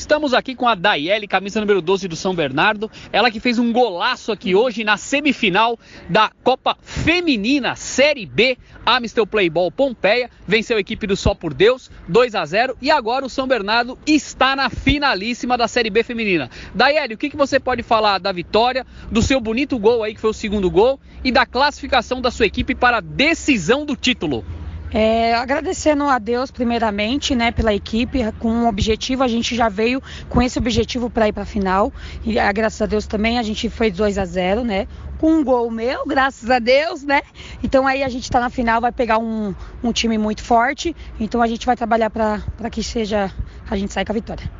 Estamos aqui com a Daiele, camisa número 12 do São Bernardo. Ela que fez um golaço aqui hoje na semifinal da Copa Feminina Série B Amistel Playball Pompeia. Venceu a equipe do Só por Deus, 2 a 0 E agora o São Bernardo está na finalíssima da Série B Feminina. Daiele, o que, que você pode falar da vitória, do seu bonito gol aí, que foi o segundo gol, e da classificação da sua equipe para a decisão do título? É, agradecendo a Deus primeiramente, né, pela equipe, com um objetivo, a gente já veio com esse objetivo para ir para a final. E ah, graças a Deus também a gente foi 2 a 0, né? Com um gol meu, graças a Deus, né? Então aí a gente está na final, vai pegar um, um time muito forte. Então a gente vai trabalhar para que seja a gente sair com a vitória.